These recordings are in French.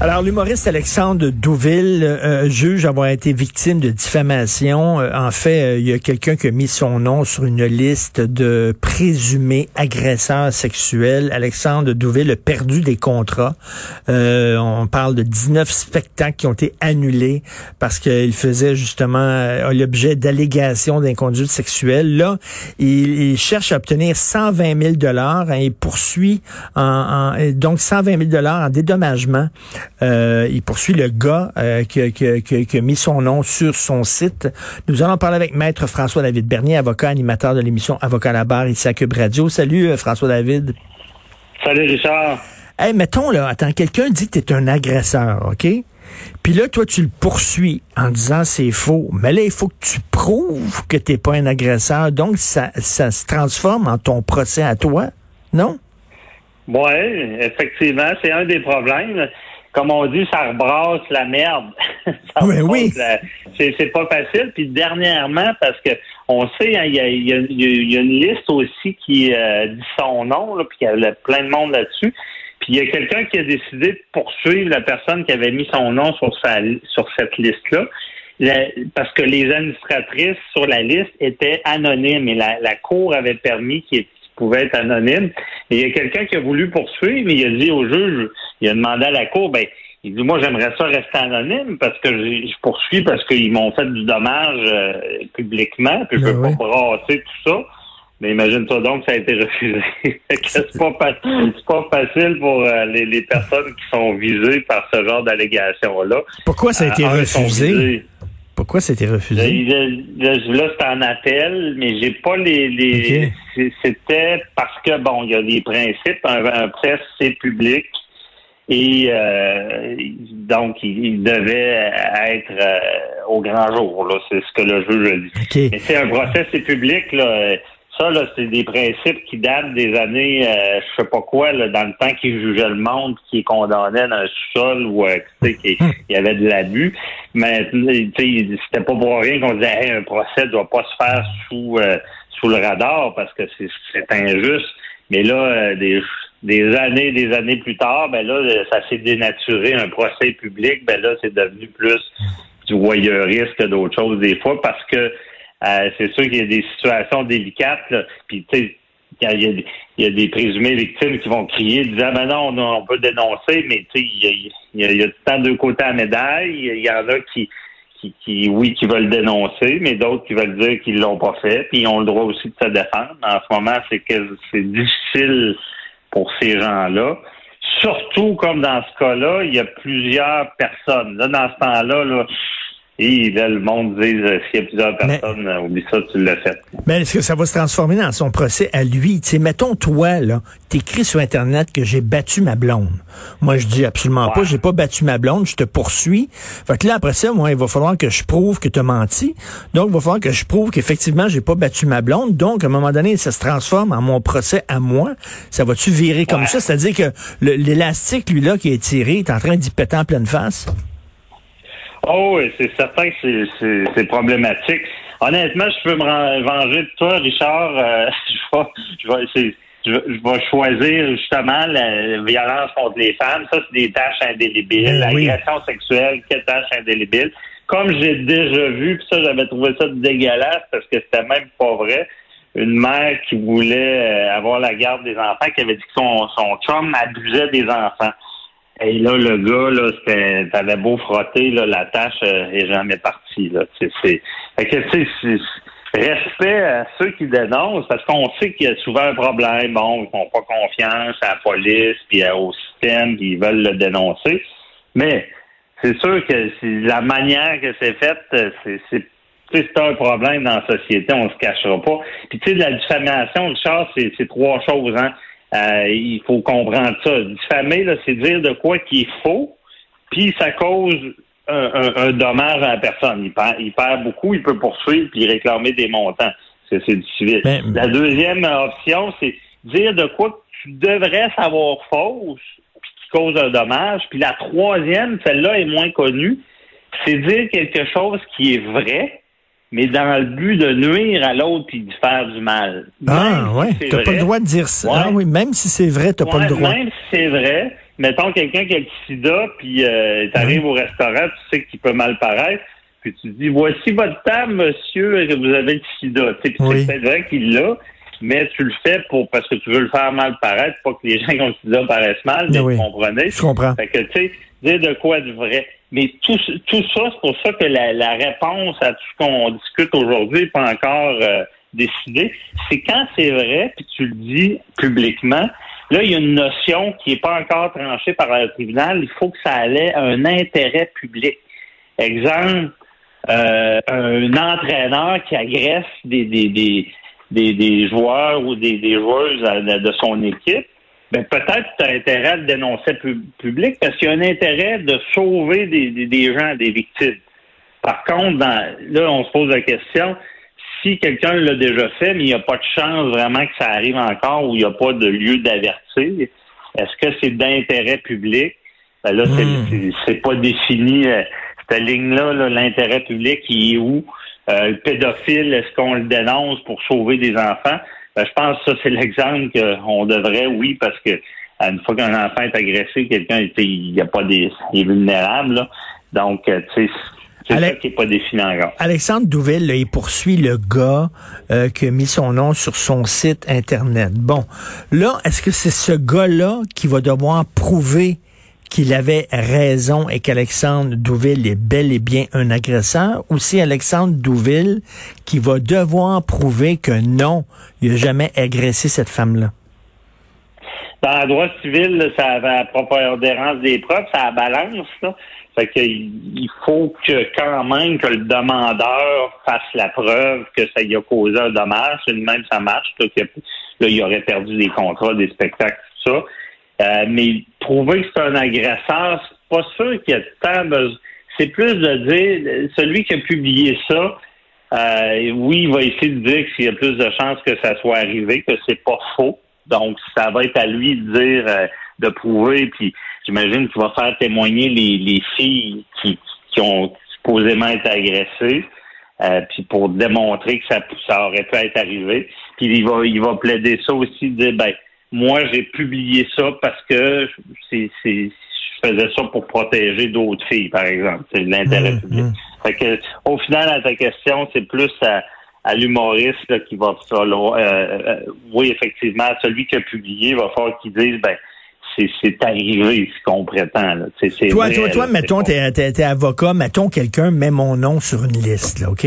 Alors, l'humoriste Alexandre Douville euh, juge avoir été victime de diffamation. Euh, en fait, euh, il y a quelqu'un qui a mis son nom sur une liste de présumés agresseurs sexuels. Alexandre Douville a perdu des contrats. on parle de 19 spectacles qui ont été annulés parce qu'il faisait justement l'objet d'allégations d'inconduite sexuelle. Là, il, cherche à obtenir 120 000 dollars. Il poursuit en, donc 120 000 dollars en dédommagement. Euh, il poursuit le gars euh, qui, a mis son nom sur son site. Nous allons parler avec Maître François-David Bernier, avocat animateur de l'émission Avocat à la barre ici à Cube Radio. Salut euh, François-David. Salut Richard. Hey, mettons là, attends, quelqu'un dit que tu es un agresseur, OK? Puis là, toi, tu le poursuis en disant c'est faux. Mais là, il faut que tu prouves que tu n'es pas un agresseur. Donc, ça, ça se transforme en ton procès à toi, non? Oui, effectivement, c'est un des problèmes comme on dit, ça rebrasse la merde. oui, oui. C'est pas facile. Puis dernièrement, parce que on sait, hein, il y, a, une liste aussi qui euh, dit son nom, là, puis il y a plein de monde là-dessus. Puis il y a quelqu'un qui a décidé de poursuivre la personne qui avait mis son nom sur sa sur cette liste-là. parce que les administratrices sur la liste étaient anonymes et la, la Cour avait permis qu'ils pouvait être anonyme. Et il y a quelqu'un qui a voulu poursuivre, mais il a dit au juge, il a demandé à la cour, ben, il dit, moi, j'aimerais ça rester anonyme parce que je, poursuis parce qu'ils m'ont fait du dommage euh, publiquement, puis je ne ben peux pas brasser tout ça. Mais imagine-toi donc que ça a été refusé. c'est pas, pas facile pour euh, les, personnes qui sont visées par ce genre d'allégations-là. Pourquoi ça a été euh, refusé? Pourquoi c'était refusé? Là, c'est en appel, mais j'ai pas les. C'était parce que, bon, il y a des principes. Un, presse, c'est public. Et euh, donc, il, devait être euh, au grand jour. Là, c'est ce que le juge a dit. Mais c'est un procès, c'est public. Là, ça, là, c'est des principes qui datent des années, euh, je sais pas quoi, là, dans le temps qu'ils jugeaient le monde, qui condamnait dans un sous-sol ou euh, qu'il y avait de l'abus. Mais c'était pas pour rien qu'on disait un procès doit pas se faire sous euh, sous le radar parce que c'est injuste. Mais là, euh, des, des années, des années plus tard, ben là, ça s'est dénaturé. Un procès public, ben là, c'est devenu plus du voyeurisme que d'autres choses des fois parce que euh, c'est sûr qu'il y a des situations délicates. Puis, tu sais, il y, a, des présumés victimes qui vont crier, disant ben non, on, peut dénoncer, mais tu sais, il y a, y, a, côtés à la médaille. Il y en a qui, qui, qui, oui, qui veulent dénoncer, mais d'autres qui veulent dire qu'ils l'ont pas fait, puis ils ont le droit aussi de se défendre. En ce moment, c'est que c'est difficile pour ces gens-là. Surtout comme dans ce cas-là, il y a plusieurs personnes. Là, dans ce temps-là, là et là, le monde dit, euh, s'il y a plusieurs personnes, euh, oublie ça, tu l'as fait. Mais est-ce que ça va se transformer dans son procès à lui? Tu sais, mettons, toi, là, t'écris sur Internet que j'ai battu ma blonde. Moi, je dis absolument pas, j'ai pas battu ma blonde, je te poursuis. Fait que là, après ça, moi, il va falloir que je prouve que tu as menti. Donc, il va falloir que je prouve qu'effectivement, j'ai pas battu ma blonde. Donc, à un moment donné, ça se transforme en mon procès à moi. Ça va-tu virer comme ça? C'est-à-dire que l'élastique, lui, là, qui est tiré, est en train d'y péter en pleine face? Oh oui, c'est certain que c'est problématique. Honnêtement, je peux me venger de toi, Richard. Euh, je, vais, je, vais, choisir justement la violence contre les femmes. Ça, c'est des tâches indélébiles. Ben L'agression sexuelle, quelle tâche indélébile. Comme j'ai déjà vu, puis ça, j'avais trouvé ça dégueulasse parce que c'était même pas vrai. Une mère qui voulait euh, avoir la garde des enfants, qui avait dit que son, son chum abusait des enfants. Et là, le gars, là, t'avais beau frotter, là, la tâche euh, est jamais partie, là. C'est, c'est, fait que, tu sais, respect à ceux qui dénoncent, parce qu'on sait qu'il y a souvent un problème. Bon, ils n'ont pas confiance à la police, puis au système, puis ils veulent le dénoncer. Mais c'est sûr que la manière que c'est fait, euh, c'est, c'est c'est un problème dans la société, on se cachera pas. Puis tu sais, la diffamation, Richard, c'est, c'est trois choses, hein. Euh, il faut comprendre ça. Diffamer, c'est dire de quoi qui est faux, puis ça cause un, dommage à la personne. Il perd, il perd beaucoup, il peut poursuivre puis réclamer des montants. C'est du civil. Ben, la deuxième option, c'est dire de quoi tu devrais savoir fausse, puis qui cause un dommage. Puis la troisième, celle-là est moins connue, c'est dire quelque chose qui est vrai, mais dans le but de nuire à l'autre puis de faire du mal. Ah, ouais. Tu t'as pas le droit de dire ça. Ah, oui, même si c'est vrai, t'as pas le droit. Même si c'est vrai, mettons quelqu'un qui a le sida, puis euh, t'arrives au restaurant, tu sais qu'il peut mal paraître, puis tu dis, voici votre table, monsieur, vous avez le sida. C'est peut-être vrai qu'il l'a, mais tu le fais pour parce que tu veux le faire mal paraître, pas que les gens qui ont le sida paraissent mal, mais, vous comprenez. Je comprends. Fait que, tu sais, dire de quoi de vrai. Mais tout, tout ça, c'est pour ça que la, la réponse à tout ce qu'on discute aujourd'hui n'est pas encore euh, décidée. C'est quand c'est vrai, puis tu le dis publiquement, là, il y a une notion qui n'est pas encore tranchée par le tribunal. Il faut que ça allait un intérêt public. Exemple, euh, un entraîneur qui agresse des, des, des, des, des joueurs ou des, des joueuses de son équipe ben peut-être tu as intérêt à le dénoncer public parce qu'il y a un intérêt de sauver des, des, gens, des victimes. Par contre, dans, là, on se pose la question, si quelqu'un l'a déjà fait, mais il n'y a pas de chance vraiment que ça arrive encore ou il n'y a pas de lieu d'avertir, est-ce que c'est d'intérêt public? Ben là, hmm. c'est pas défini. Euh, cette ligne-là, l'intérêt public, il est où? Euh, le pédophile, est-ce qu'on le dénonce pour sauver des enfants? Ben, je pense que ça, c'est l'exemple qu'on devrait, oui, parce que une fois qu'un enfant est agressé, quelqu'un il n'y a pas des. il est vulnérable. Donc, euh, tu sais, c'est ça qui n'est pas défini encore. Alexandre Douville, il poursuit le gars euh, qui a mis son nom sur son site Internet. Bon, là, est-ce que c'est ce gars-là qui va devoir prouver qu'il avait raison et qu'Alexandre Douville est bel et bien un agresseur, ou si Alexandre Douville qui va devoir prouver que non, il n'a jamais agressé cette femme-là? Dans le droit civil, ça a la prépondérance des preuves, ça balance. Là. Fait il faut que quand même que le demandeur fasse la preuve que ça y a causé un dommage. Même ça marche, là, il aurait perdu des contrats, des spectacles, tout ça. Euh, mais prouver que c'est un agresseur, c'est pas sûr qu'il y a tant besoin. C'est plus de dire, celui qui a publié ça, euh, oui, il va essayer de dire qu'il y a plus de chances que ça soit arrivé, que c'est pas faux. Donc, ça va être à lui de dire, euh, de prouver, puis j'imagine qu'il va faire témoigner les, les filles qui, qui ont supposément été agressées, euh, puis pour démontrer que ça, ça aurait pu être arrivé. Puis il va, il va plaider ça aussi, dire, ben, moi, j'ai publié ça parce que c'est, je faisais ça pour protéger d'autres filles, par exemple. C'est l'intérêt mmh, public. Mmh. Fait que, au final, à ta question, c'est plus à, à l'humoriste qui va falloir, euh, euh, oui, effectivement, celui qui a publié, il va falloir qu'il dise, ben, c'est arrivé ce qu'on prétend. Là. toi, toi, toi, mettons, t'es es, avocat, mettons quelqu'un met mon nom sur une liste, là, OK?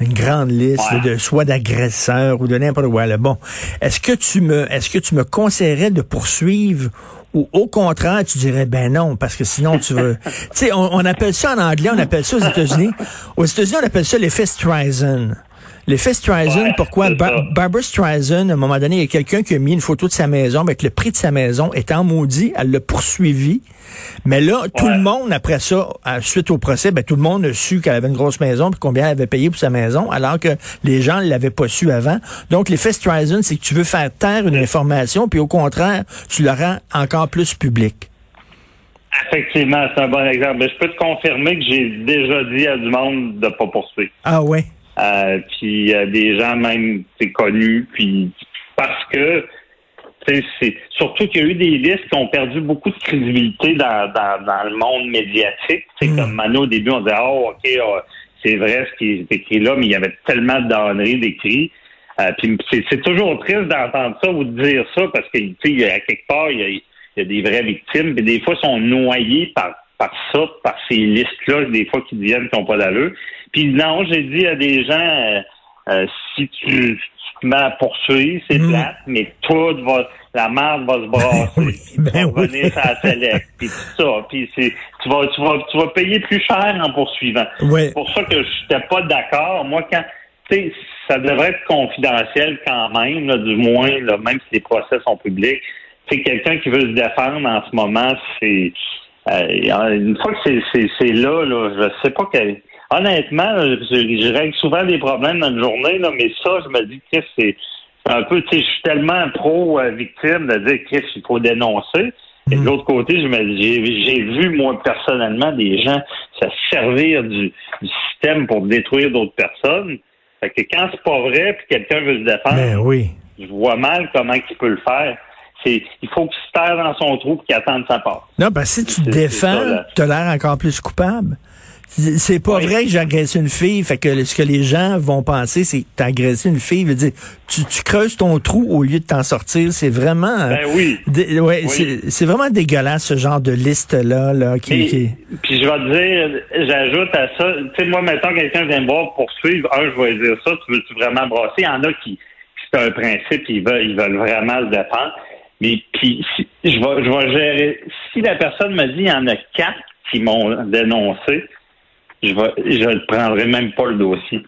Une grande liste de soit d'agresseurs ou de n'importe quoi. Là. Bon. Est-ce que tu me est-ce que tu me conseillerais de poursuivre ou au contraire, tu dirais ben non, parce que sinon tu veux. tu sais, on, appelle ça en anglais, on appelle ça aux États-Unis. Aux États-Unis, on appelle ça l'effet Streisand. L'effet Streisand, pourquoi? Barbara Streisand, à un moment donné, il y a quelqu'un qui a mis une photo de sa maison avec le prix de sa maison, étant maudit, elle l'a poursuivi. Mais là, tout le monde, après ça, suite au procès, ben, tout le monde a su qu'elle avait une grosse maison, puis combien elle avait payé pour sa maison, alors que les gens ne l'avaient pas su avant. Donc, l'effet Streisand, c'est que tu veux faire taire une information, puis au contraire, tu la rends encore plus publique. Effectivement, c'est un bon exemple. Mais je peux te confirmer que j'ai déjà dit à du monde de ne pas poursuivre. Ah ouais? Euh, puis euh, des gens même connus, puis parce que c'est surtout qu'il y a eu des listes qui ont perdu beaucoup de crédibilité dans, dans, dans le monde médiatique. C'est mm. comme Mano au début, on disait Oh, ok, ah, c'est vrai ce qui est écrit là, mais il y avait tellement de donneries d'écrits. Euh, puis c'est toujours triste d'entendre ça ou de dire ça parce que tu sais, à quelque part, il y, a, il y a des vraies victimes, puis des fois ils sont noyés par par ça, par ces listes-là, des fois qui viennent qui n'ont pas d'allure. Puis non, j'ai dit à des gens, euh, euh, si tu, te mets à poursuivre, c'est mm. plate, mais tout va, la merde va se brasser. ben tu vas venir à select, puis tout ça. Puis c'est, tu vas, tu vas, tu vas payer plus cher en poursuivant. C'est pour ça que je n'étais pas d'accord. Moi, quand, tu sais, ça devrait être confidentiel quand même, du moins, là, même si les procès sont publics. C'est quelqu'un qui veut se défendre en ce moment, c'est une fois que c'est là, là, je sais pas quel. Honnêtement, je, règle souvent des problèmes dans une journée, là, mais ça, je me dis que c'est un peu, tu sais, je suis tellement pro-victime de dire qu'il faut dénoncer. Et de l'autre côté, je me j'ai vu, moi, personnellement, des gens se servir du, système pour détruire d'autres personnes. Fait que quand c'est pas vrai, puis quelqu'un veut se défendre, ben oui. je vois mal comment il peut le faire. C'est, il faut qu'il se terre dans son trou et qu'il attende sa part. Non, parce que si tu te défends, tu as l'air encore plus coupable. C'est pas vrai que j'ai agressé une fille. Fait que ce que les gens vont penser, c'est que t'as agressé une fille. Veut dire, tu, tu creuses ton trou au lieu de t'en sortir. C'est vraiment. Ben oui. ouais, C'est vraiment dégueulasse ce genre de liste là, là qui, qui... Puis je vais te dire, j'ajoute à ça. Tu sais, moi, mettons quelqu'un vient me voir poursuivre. Un, je vais dire ça. Tu veux-tu vraiment brasser? Il y en a qui, c'est un principe, ils veulent, ils veulent vraiment le défendre. Mais puis, si, je vais, je vais gérer. Si la personne me dit, il y en a quatre qui m'ont dénoncé je vais, je ne prendrai même pas le dossier.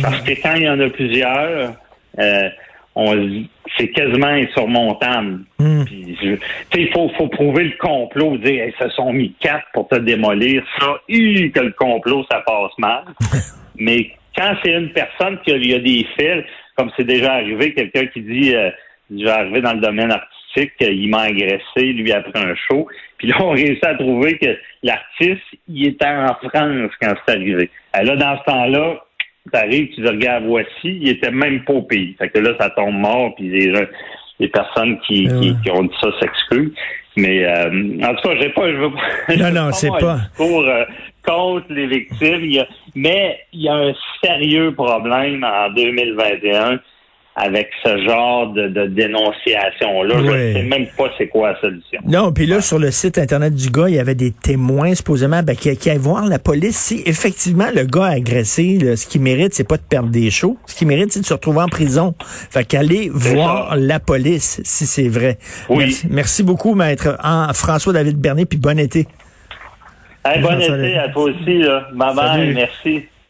Parce que quand il y en a plusieurs, euh, on c'est quasiment insurmontable. Hmm. il faut, faut prouver le complot, dire ils se sont mis quatre pour te démolir. Ça, que le complot, ça passe mal. Mais quand c'est une personne qui a, il y a des faits, comme c'est déjà arrivé, quelqu'un qui dit euh, déjà arrivé dans le domaine artistique, il m'a agressé, lui après un show. Puis là, on réussit à trouver que l'artiste, il était en France quand c'est arrivé. Et là, dans ce temps-là, t'arrives, tu dis, regarde, voici, il était même pas au pays. Fait que là, ça tombe mort, puis les, les personnes qui, qui, qui, ont dit ça s'excusent. Mais euh, en tout cas, j'ai pas, je veux pas. Non, non, c'est pas. Pour euh, contre les victimes, mais il y a un sérieux problème en 2021 avec ce genre de, dénonciation-là. Je ne sais même pas c'est quoi la solution. Non, puis là, sur le site Internet du gars, il y avait des témoins, supposément, ben, qui, qui allaient voir la police. Si effectivement le gars a agressé, ce qu'il mérite, c'est pas de perdre des shows. Ce qu'il mérite, c'est de se retrouver en prison. Fait qu'aller voir la police, si c'est vrai. Oui. Merci, beaucoup, maître François-David Bernier, puis bon été. bon été à toi aussi. Là. Bye merci.